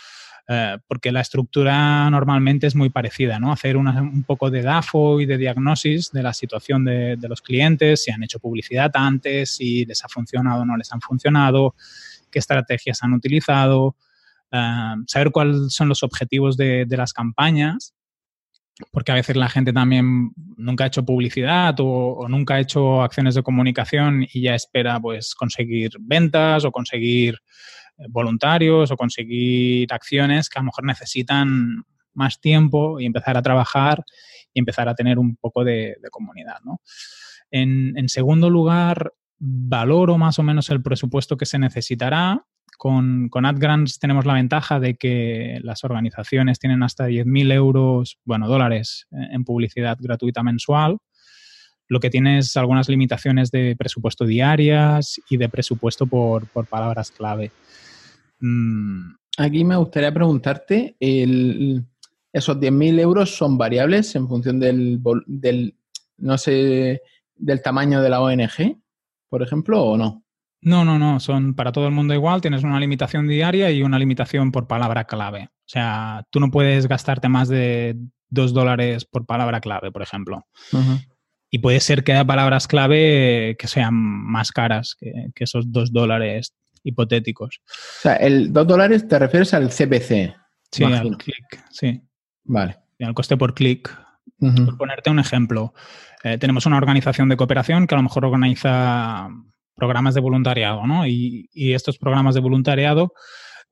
Speaker 2: eh, porque la estructura normalmente es muy parecida, ¿no? Hacer un poco de DAFO y de diagnosis de la situación de, los clientes, si han hecho publicidad antes, si les ha funcionado o no les han funcionado, qué estrategias han utilizado, eh, saber cuáles son los objetivos de, de las campañas porque a veces la gente también nunca ha hecho publicidad o, nunca ha hecho acciones de comunicación y ya espera pues conseguir ventas o conseguir eh, voluntarios o conseguir acciones que a lo mejor necesitan más tiempo y empezar a trabajar y empezar a tener un poco de, comunidad. En, en segundo lugar, valoro más o menos el presupuesto que se necesitará con, con AdGrants tenemos la ventaja de que las organizaciones tienen hasta 10.000 euros, bueno, dólares eh, en publicidad gratuita mensual. Lo que tiene es algunas limitaciones de presupuesto diarias y de presupuesto por, palabras clave.
Speaker 1: Mm. Aquí me gustaría preguntarte, ¿esos 10.000 euros son variables en función del, del, no sé, del tamaño de la ONG, por ejemplo, o no?
Speaker 2: No, no, no, son para todo el mundo igual, tienes una limitación diaria y una limitación por palabra clave. O sea, tú no puedes gastarte más de dos dólares por palabra clave, por ejemplo. Y puede ser que haya palabras clave que sean más caras que, esos dos dólares hipotéticos.
Speaker 1: O sea, el dos dólares te refieres al CPC.
Speaker 2: Sí, al clic, sí.
Speaker 1: Vale.
Speaker 2: Y al coste por clic. Por ponerte un ejemplo, eh, tenemos una organización de cooperación que a lo mejor organiza programas de voluntariado, ¿no? Y, estos programas de voluntariado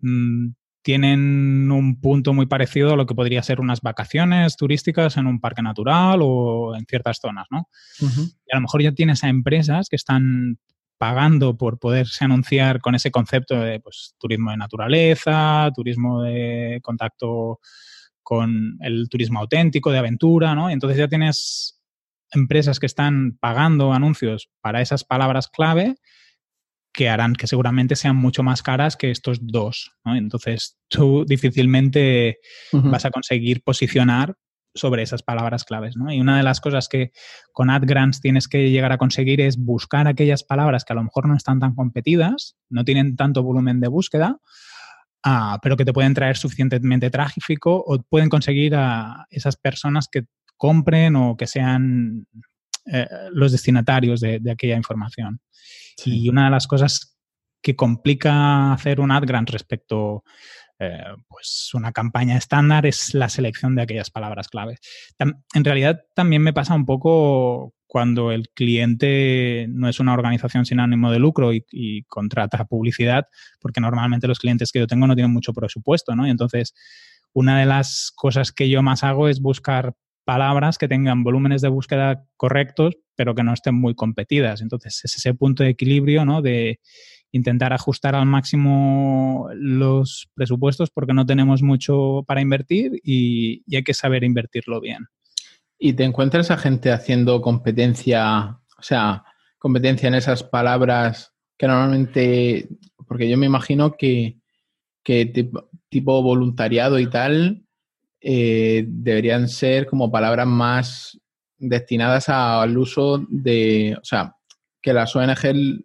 Speaker 2: mm, tienen un punto muy parecido a lo que podría ser unas vacaciones turísticas en un parque natural o en ciertas zonas, ¿no? Y a lo mejor ya tienes a empresas que están pagando por poderse anunciar con ese concepto de pues, turismo de naturaleza, turismo de contacto con el turismo auténtico, de aventura, ¿no? Entonces ya tienes empresas que están pagando anuncios para esas palabras clave que harán que seguramente sean mucho más caras que estos dos. Entonces, tú difícilmente vas a conseguir posicionar sobre esas palabras claves. Y una de las cosas que con AdGrants tienes que llegar a conseguir es buscar aquellas palabras que a lo mejor no están tan competidas, no tienen tanto volumen de búsqueda, ah, pero que te pueden traer suficientemente tráfico o pueden conseguir a esas personas que compren o que sean eh, los destinatarios de, aquella información. Y una de las cosas que complica hacer un ad grant respecto eh, pues una campaña estándar es la selección de aquellas palabras clave. en realidad también me pasa un poco cuando el cliente no es una organización sin ánimo de lucro y, contrata publicidad, porque normalmente los clientes que yo tengo no tienen mucho presupuesto, ¿no? Y entonces, una de las cosas que yo más hago es buscar palabras que tengan volúmenes de búsqueda correctos, pero que no estén muy competidas. Entonces, es ese punto de equilibrio, ¿no? De intentar ajustar al máximo los presupuestos porque no tenemos mucho para invertir y, hay que saber invertirlo bien.
Speaker 1: ¿Y te encuentras a gente haciendo competencia, o sea, competencia en esas palabras que normalmente, porque yo me imagino que, tipo, voluntariado y tal, eh, deberían ser como palabras más destinadas al uso de, o sea, que las ONG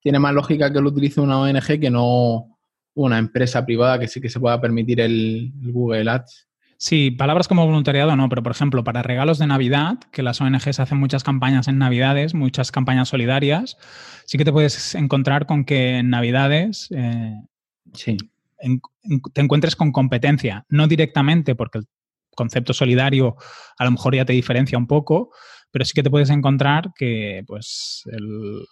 Speaker 1: tiene más lógica que lo utilice una ONG que no una empresa privada que sí que se pueda permitir el, Google Ads.
Speaker 2: Sí, palabras como voluntariado no, pero por ejemplo, para regalos de Navidad, que las ONGs hacen muchas campañas en Navidades, muchas campañas solidarias, sí que te puedes encontrar con que en Navidades eh, sí. Te encuentres con competencia, no directamente porque el concepto solidario a lo mejor ya te diferencia un poco, pero sí que te puedes encontrar que pues el,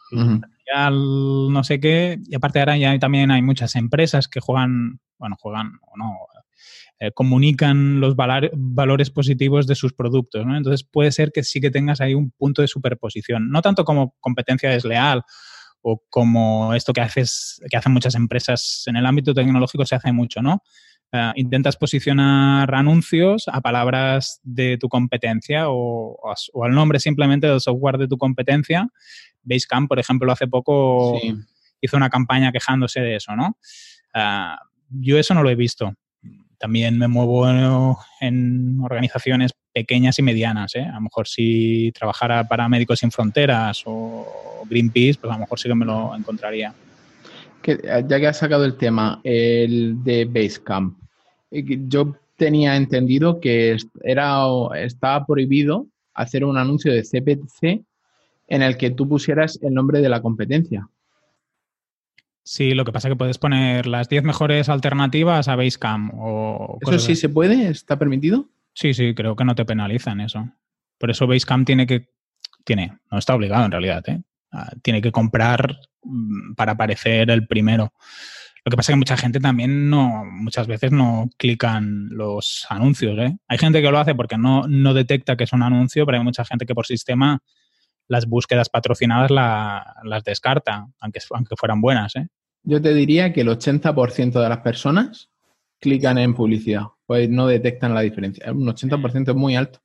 Speaker 2: no sé qué, y aparte ahora ya también hay muchas empresas que juegan, bueno, juegan o no, eh, comunican los valores positivos de sus productos, ¿no? Entonces puede ser que sí que tengas ahí un punto de superposición, no tanto como competencia desleal o como esto que haces, que hacen muchas empresas en el ámbito tecnológico se hace mucho, ¿no? Eh, intentas posicionar anuncios a palabras de tu competencia o, al nombre simplemente del software de tu competencia. Basecamp, por ejemplo, hace poco hizo una campaña quejándose de eso, ¿no? Eh, yo eso no lo he visto. También me muevo en organizaciones pequeñas y medianas. ¿eh? A lo mejor si trabajara para Médicos Sin Fronteras o Greenpeace, pues a lo mejor sí que me lo encontraría.
Speaker 1: Eh, ya que has sacado el tema, el de Basecamp, eh, yo tenía entendido que era, estaba prohibido hacer un anuncio de CPC en el que tú pusieras el nombre de la competencia.
Speaker 2: Sí, lo que pasa es que puedes poner las 10 mejores alternativas a Basecamp o...
Speaker 1: ¿Eso sí se puede? ¿Está permitido?
Speaker 2: Sí, sí, creo que no te penalizan eso. Por eso Basecamp tiene que... Tiene, no está obligado en realidad, ¿eh? Ah, tiene que comprar mm, para aparecer el primero. Lo que pasa es que mucha gente también no, muchas veces no clican los anuncios. ¿eh? Hay gente que lo hace porque no, no detecta que es un anuncio, pero hay mucha gente que por sistema las búsquedas patrocinadas las descarta, aunque, aunque fueran buenas. ¿eh?
Speaker 1: Yo te diría que el 80% de las personas clican en publicidad, pues no detectan la diferencia. Un 80% es muy alto.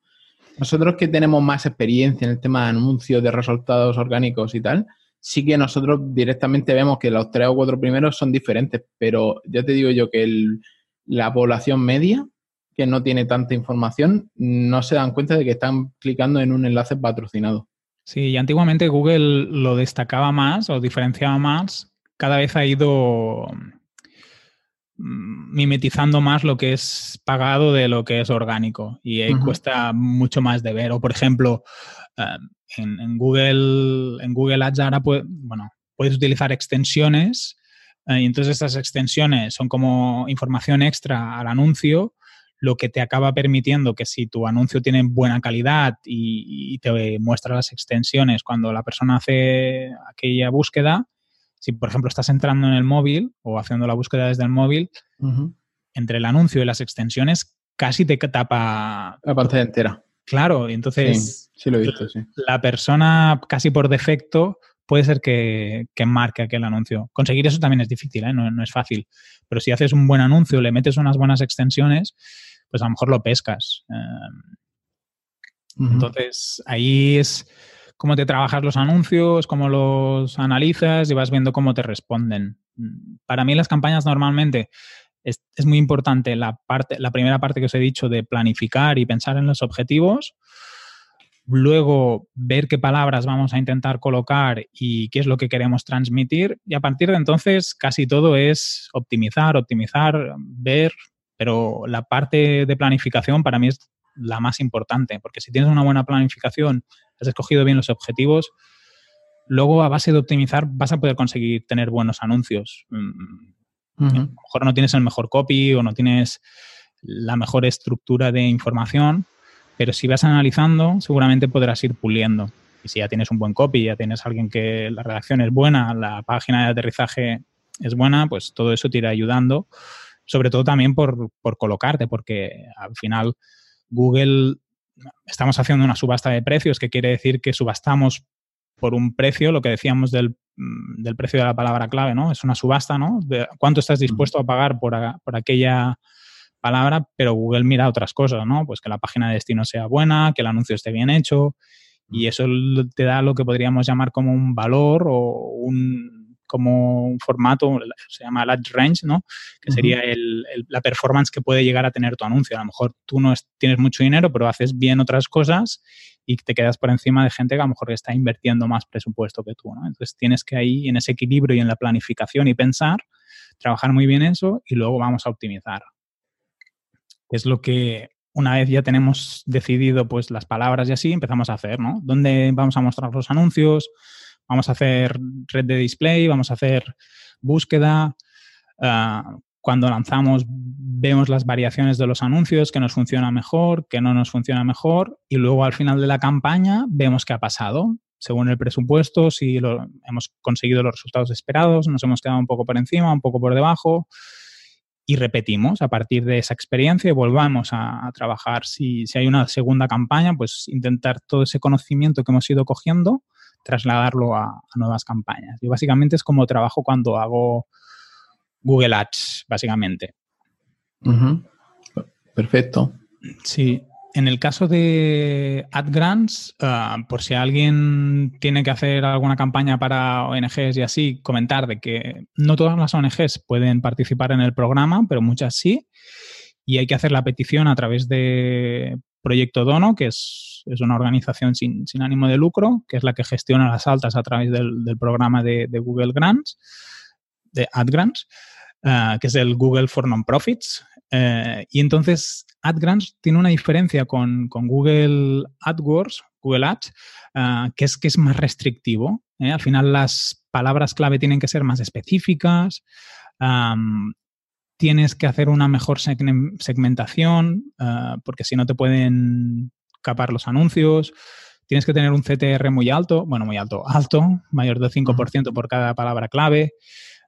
Speaker 1: Nosotros que tenemos más experiencia en el tema de anuncios, de resultados orgánicos y tal, sí que nosotros directamente vemos que los tres o cuatro primeros son diferentes, pero ya te digo yo que la población media, que no tiene tanta información, no se dan cuenta de que están clicando en un enlace patrocinado.
Speaker 2: Sí, y antiguamente Google lo destacaba más o diferenciaba más. Cada vez ha ido mimetizando más lo que es pagado de lo que es orgánico y ahí cuesta mucho más de ver. O, por ejemplo, em, en, Google, en Google Ads ahora bueno, puedes utilizar extensiones eh, y entonces estas extensiones son como información extra al anuncio, lo que te acaba permitiendo que si tu anuncio tiene buena calidad y te muestra las extensiones cuando la persona hace aquella búsqueda, si, por ejemplo, estás entrando en el móvil o haciendo la búsqueda desde el móvil, entre el anuncio y las extensiones casi te tapa...
Speaker 1: La pantalla entera.
Speaker 2: Claro, y entonces...
Speaker 1: Sí, lo he visto, sí.
Speaker 2: La persona casi por defecto puede ser que, marque aquel anuncio. Conseguir eso también es difícil, ¿eh? no, es fácil. Pero si haces un buen anuncio, le metes unas buenas extensiones, pues a lo mejor lo pescas. Em, entonces, ahí es cómo te trabajas los anuncios, cómo los analizas y vas viendo cómo te responden. Para mí las campañas normalmente es, muy importante la, parte, la primera parte que os he dicho de planificar y pensar en los objetivos, luego ver qué palabras vamos a intentar colocar y qué es lo que queremos transmitir y a partir de entonces casi todo es optimizar, optimizar, ver, pero la parte de planificación para mí es la más importante, porque si tienes una buena planificación has escogido bien los objetivos, luego a base de optimizar vas a poder conseguir tener buenos anuncios. Mm, a lo mejor no tienes el mejor copy o no tienes la mejor estructura de información, pero si vas analizando, seguramente podrás ir puliendo. Y si ya tienes un buen copy, ya tienes alguien que la redacción es buena, la página de aterrizaje es buena, pues todo eso te irá ayudando. Sobre todo también por, por colocarte, porque al final Google estamos haciendo una subasta de precios, que quiere decir que subastamos por un precio, lo que decíamos del, mm, del, precio de la palabra clave, ¿no? Es una subasta, ¿no? De cuánto estás dispuesto a pagar por, por aquella palabra, pero Google mira otras cosas, ¿no? Pues que la página de destino sea buena, que el anuncio esté bien hecho, y eso te da lo que podríamos llamar como un valor o un como un formato, se llama Ad Range, ¿no? Que sería el, la performance que puede llegar a tener tu anuncio. A lo mejor tú no tienes mucho dinero, pero haces bien otras cosas y te quedas por encima de gente que a lo mejor está invirtiendo más presupuesto que tú, ¿no? Entonces tienes que ahí en ese equilibrio y en la planificación y pensar, trabajar muy bien eso y luego vamos a optimizar. Es lo que una vez ya tenemos decidido pues las palabras y así, empezamos a hacer, ¿no? ¿Dónde vamos a mostrar los anuncios? Vamos a hacer red de display, vamos a hacer búsqueda. Ah, cuando lanzamos vemos las variaciones de los anuncios, que nos funciona mejor, que no nos funciona mejor, y luego al final de la campaña vemos qué ha pasado. Según el presupuesto, si hemos conseguido los resultados esperados, nos hemos quedado un poco por encima, un poco por debajo, y repetimos a partir de esa experiencia y volvamos a, trabajar. Si, si, hay una segunda campaña, pues intentar todo ese conocimiento que hemos ido cogiendo trasladarlo a, nuevas campañas. Y básicamente es como trabajo cuando hago Google Ads, básicamente.
Speaker 1: Perfecto.
Speaker 2: Sí. En el caso de AdGrants, ah, por si alguien tiene que hacer alguna campaña para ONGs y así, comentar de que no todas las ONGs pueden participar en el programa, pero muchas sí. Y hay que hacer la petición a través de Proyecto Dono, que es, una organización sin, ánimo de lucro, que es la que gestiona las altas a través del, programa de, Google Grants, de AdGrants, uh, que es el Google for Nonprofits. Uh, y entonces AdGrants tiene una diferencia con, Google AdWords, Google Ads, uh, que es que es más restrictivo. Al final las palabras clave tienen que ser más específicas. Tienes que hacer una mejor segmentación, ah, porque si no te pueden capar los anuncios. Tienes que tener un CTR muy alto, bueno, muy alto, alto, mayor del 5% por cada palabra clave.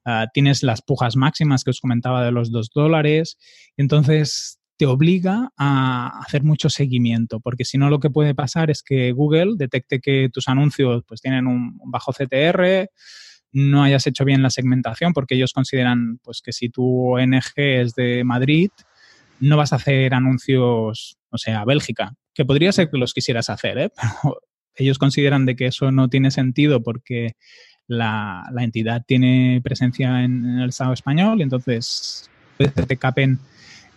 Speaker 2: Ah, tienes las pujas máximas que os comentaba de los 2 dólares. Entonces, te obliga a hacer mucho seguimiento, porque si no lo que puede pasar es que Google detecte que tus anuncios pues tienen un bajo CTR, no hayas hecho bien la segmentación, porque ellos consideran pues, que si tu ONG es de Madrid, no vas a hacer anuncios, o sea, Bélgica, que podría ser que los quisieras hacer, ¿eh? pero ellos consideran de que eso no tiene sentido porque la, entidad tiene presencia en, el Estado español y entonces puede que te capen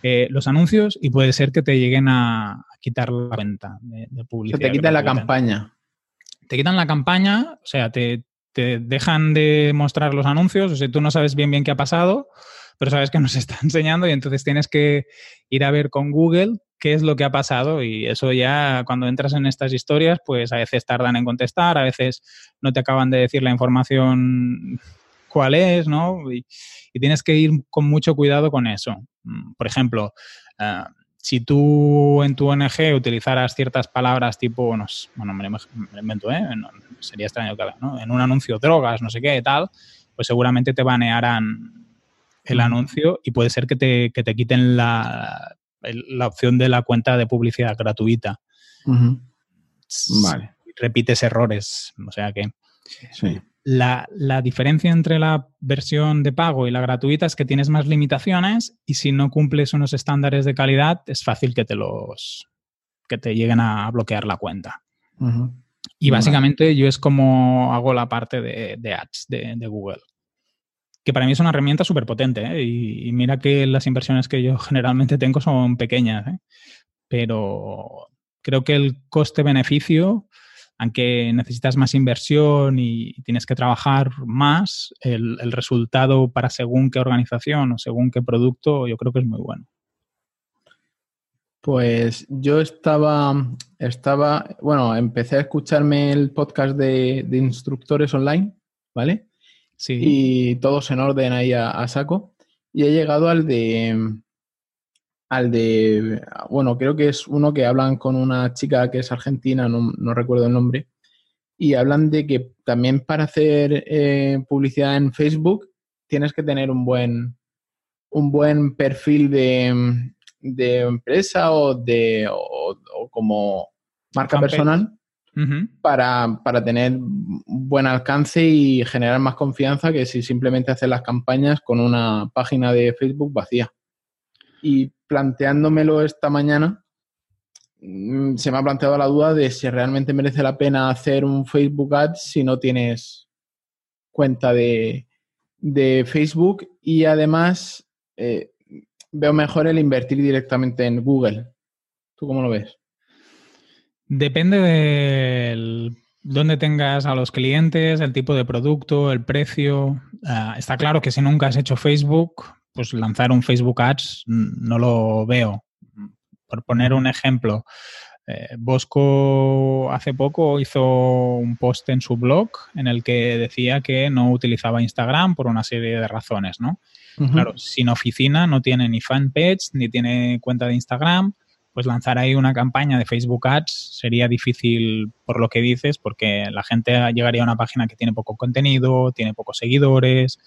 Speaker 2: eh, los anuncios y puede ser que te lleguen a, quitar la cuenta de, publicidad.
Speaker 1: te quitan la campaña.
Speaker 2: Te quitan la campaña, o sea, te, dejan de mostrar los anuncios, o sea, tú no sabes bien bien qué ha pasado, pero sabes que nos está enseñando y entonces tienes que ir a ver con Google qué es lo que ha pasado y eso ya cuando entras en estas historias, pues a veces tardan en contestar, a veces no te acaban de decir la información cuál es, ¿no? Y, tienes que ir con mucho cuidado con eso. Mm, por ejemplo, uh, si tú en tu ONG utilizaras ciertas palabras tipo, bueno, me lo invento, ¿eh? sería extraño que ¿no? En un anuncio drogas, no sé qué, tal, pues seguramente te banearán el anuncio y puede ser que te, que te quiten la, la, opción de la cuenta de publicidad gratuita.
Speaker 1: Vale.
Speaker 2: Repites errores, o sea que... Sí. La, diferencia entre la versión de pago y la gratuita es que tienes más limitaciones y si no cumples unos estándares de calidad es fácil que te los que te lleguen a bloquear la cuenta. Y básicamente yo es como hago la parte de, ads de, Google. Que para mí es una herramienta súper potente. ¿eh? Y, mira que las inversiones que yo generalmente tengo son pequeñas. ¿eh? Pero creo que el coste-beneficio aunque necesitas más inversión y tienes que trabajar más, el, resultado para según qué organización o según qué producto yo creo que es muy bueno.
Speaker 1: Pues yo estaba, estaba, bueno, empecé a escucharme el podcast de, instructores online, ¿vale? Sí. Y todos en orden ahí a, saco. Y he llegado al de, al de, bueno, creo que es uno que hablan con una chica que es argentina, no, recuerdo el nombre, y hablan de que también para hacer eh, publicidad en Facebook tienes que tener un buen, un buen perfil de, de empresa o de o, como marca personal para, para, tener buen alcance y generar más confianza que si simplemente haces las campañas con una página de Facebook vacía. Y planteándomelo esta mañana, mm, se me ha planteado la duda de si realmente merece la pena hacer un Facebook Ads si no tienes cuenta de, de Facebook y además eh, veo mejor el invertir directamente en Google. ¿Tú cómo lo ves?
Speaker 2: Depende de dónde tengas a los clientes, el tipo de producto, el precio. Ah, está claro que si nunca has hecho Facebook, pues lanzar un Facebook Ads no lo veo. Por poner un ejemplo, eh, Bosco hace poco hizo un post en su blog en el que decía que no utilizaba Instagram por una serie de razones, ¿no? Claro, sin oficina, no tiene ni fanpage, ni tiene cuenta de Instagram, pues lanzar ahí una campaña de Facebook Ads sería difícil por lo que dices, porque la gente llegaría a una página que tiene poco contenido, tiene pocos seguidores.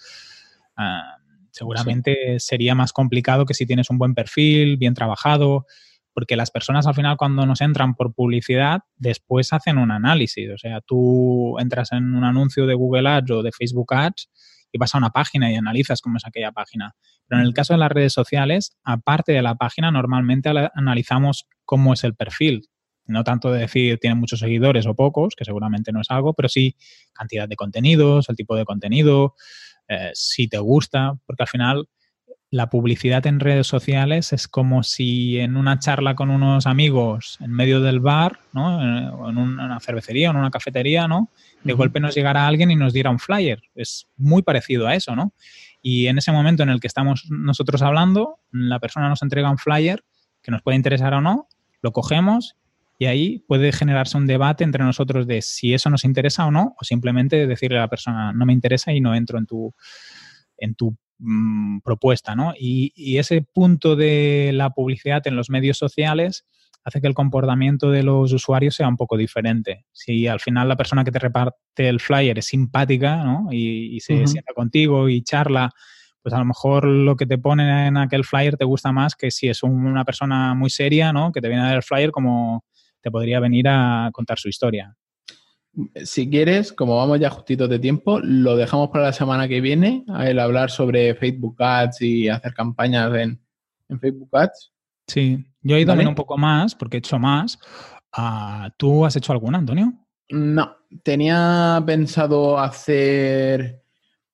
Speaker 2: Ah, seguramente sería más complicado que si tienes un buen perfil, bien trabajado, porque las personas al final cuando nos entran por publicidad, después hacen un análisis. O sea, tú entras en un anuncio de Google Ads o de Facebook Ads y vas a una página y analizas cómo es aquella página. Pero en el caso de las redes sociales, aparte de la página, normalmente analizamos cómo es el perfil. No tanto de decir tiene muchos seguidores o pocos, que seguramente no es algo, pero sí cantidad de contenidos, el tipo de contenido, eh, si te gusta, porque al final la publicidad en redes sociales es como si en una charla con unos amigos en medio del bar, ¿no? O en una cervecería, o en una cafetería, ¿no? De golpe nos llegara alguien y nos diera un flyer. Es muy parecido a eso, ¿no? Y en ese momento en el que estamos nosotros hablando, la persona nos entrega un flyer que nos puede interesar o no, lo cogemos y ahí puede generarse un debate entre nosotros de si eso nos interesa o no, o simplemente decirle a la persona no me interesa y no entro en tu, en tu Mm, propuesta, ¿no? Y, ese punto de la publicidad en los medios sociales hace que el comportamiento de los usuarios sea un poco diferente. Si al final la persona que te reparte el flyer es simpática, ¿no? Y, se sienta contigo y charla, pues a lo mejor lo que te pone en aquel flyer te gusta más que si es una persona muy seria, ¿no? Que te viene a dar el flyer como te podría venir a contar su historia.
Speaker 1: Si quieres, como vamos ya justitos de tiempo, lo dejamos para la semana que viene, el hablar sobre Facebook Ads y hacer campañas en, Facebook Ads.
Speaker 2: Sí, yo he ido también un poco más, porque he hecho más. Ah, ¿Tú has hecho alguna, Antonio?
Speaker 1: No, tenía pensado hacer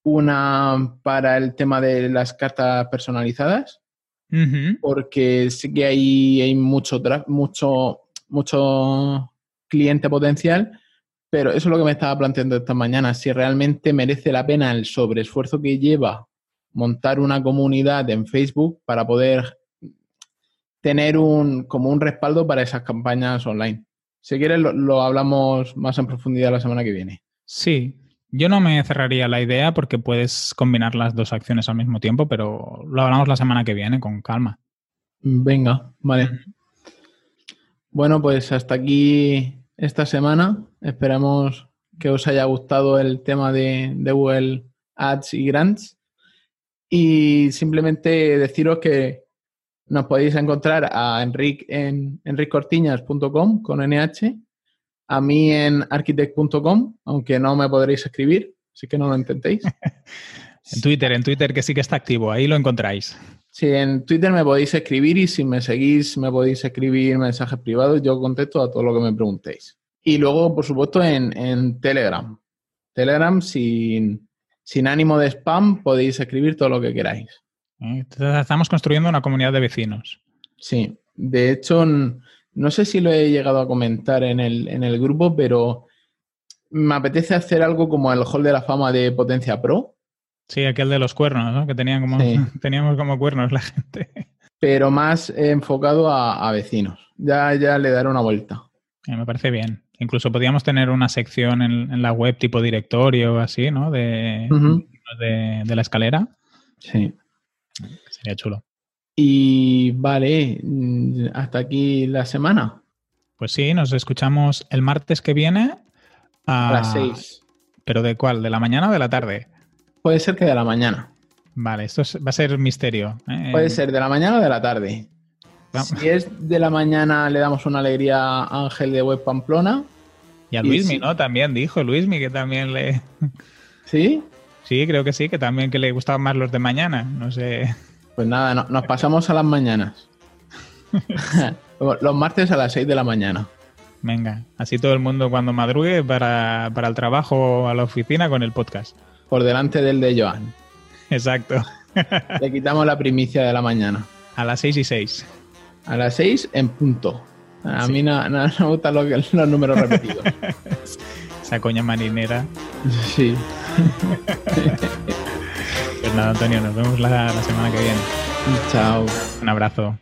Speaker 1: una para el tema de las cartas personalizadas, porque sí que hay, hay mucho, mucho, mucho cliente potencial pero eso es lo que me estaba planteando esta mañana, si realmente merece la pena el sobreesfuerzo que lleva montar una comunidad en Facebook para poder tener un, como un respaldo para esas campañas online. Si quieres, lo, hablamos más en profundidad la semana que viene.
Speaker 2: Sí, yo no me cerraría la idea porque puedes combinar las dos acciones al mismo tiempo, pero lo hablamos la semana que viene con calma.
Speaker 1: Venga, vale. Bueno, pues hasta aquí esta semana. Esperamos que os haya gustado el tema de, Google Ads y Grants. Y simplemente deciros que nos podéis encontrar a Enric en enriccortiñas.com con NH, a mí en architect.com, aunque no me podréis escribir, así que no lo intentéis.
Speaker 2: en Twitter, en Twitter que sí que está activo, ahí lo encontráis.
Speaker 1: Sí, en Twitter me podéis escribir y si me seguís me podéis escribir mensajes privados. Yo contesto a todo lo que me preguntéis. Y luego, por supuesto, en, Telegram. Telegram sin, sin ánimo de spam podéis escribir todo lo que queráis.
Speaker 2: Estamos construyendo una comunidad de vecinos.
Speaker 1: Sí, de hecho, no sé si lo he llegado a comentar en el, en el grupo, pero me apetece hacer algo como el Hall de la Fama de Potencia Pro
Speaker 2: Sí, aquel de los cuernos, ¿no? Que tenían como, teníamos como cuernos la gente.
Speaker 1: pero más enfocado a, vecinos. Ya, ya le daré una vuelta.
Speaker 2: Eh, me parece bien. Incluso podríamos tener una sección en, la web tipo directorio, así, ¿no? De, de, la escalera.
Speaker 1: Sí.
Speaker 2: Sería chulo.
Speaker 1: Y vale, mm, hasta aquí la semana.
Speaker 2: Pues sí, nos escuchamos el martes que viene
Speaker 1: a, las seis.
Speaker 2: ¿Pero de cuál? ¿De la mañana o de la tarde?
Speaker 1: Puede ser que de la mañana.
Speaker 2: Vale, esto va a ser misterio.
Speaker 1: ¿eh? Puede ser de la mañana o de la tarde. Si es de la mañana, le damos una alegría a Ángel de Web Pamplona.
Speaker 2: Y a Luismi, ¿no? También dijo Luismi que también le.
Speaker 1: ¿Sí?
Speaker 2: Sí, creo que sí, que también que le gustaban más los de mañana. No sé.
Speaker 1: Pues nada, nos pasamos a las mañanas. los martes a las 6 de la mañana.
Speaker 2: Venga, así todo el mundo cuando madrugue para, para el trabajo o a la oficina con el podcast.
Speaker 1: Por delante del de Joan.
Speaker 2: Exacto.
Speaker 1: Le quitamos la primicia de la mañana.
Speaker 2: A las 6 y 6.
Speaker 1: A las 6 en punto. A mí no, me gustan los, números repetidos.
Speaker 2: Esa coña marinera.
Speaker 1: Sí.
Speaker 2: pues nada, Antonio, nos vemos la semana que viene.
Speaker 1: Chao.
Speaker 2: Un abrazo.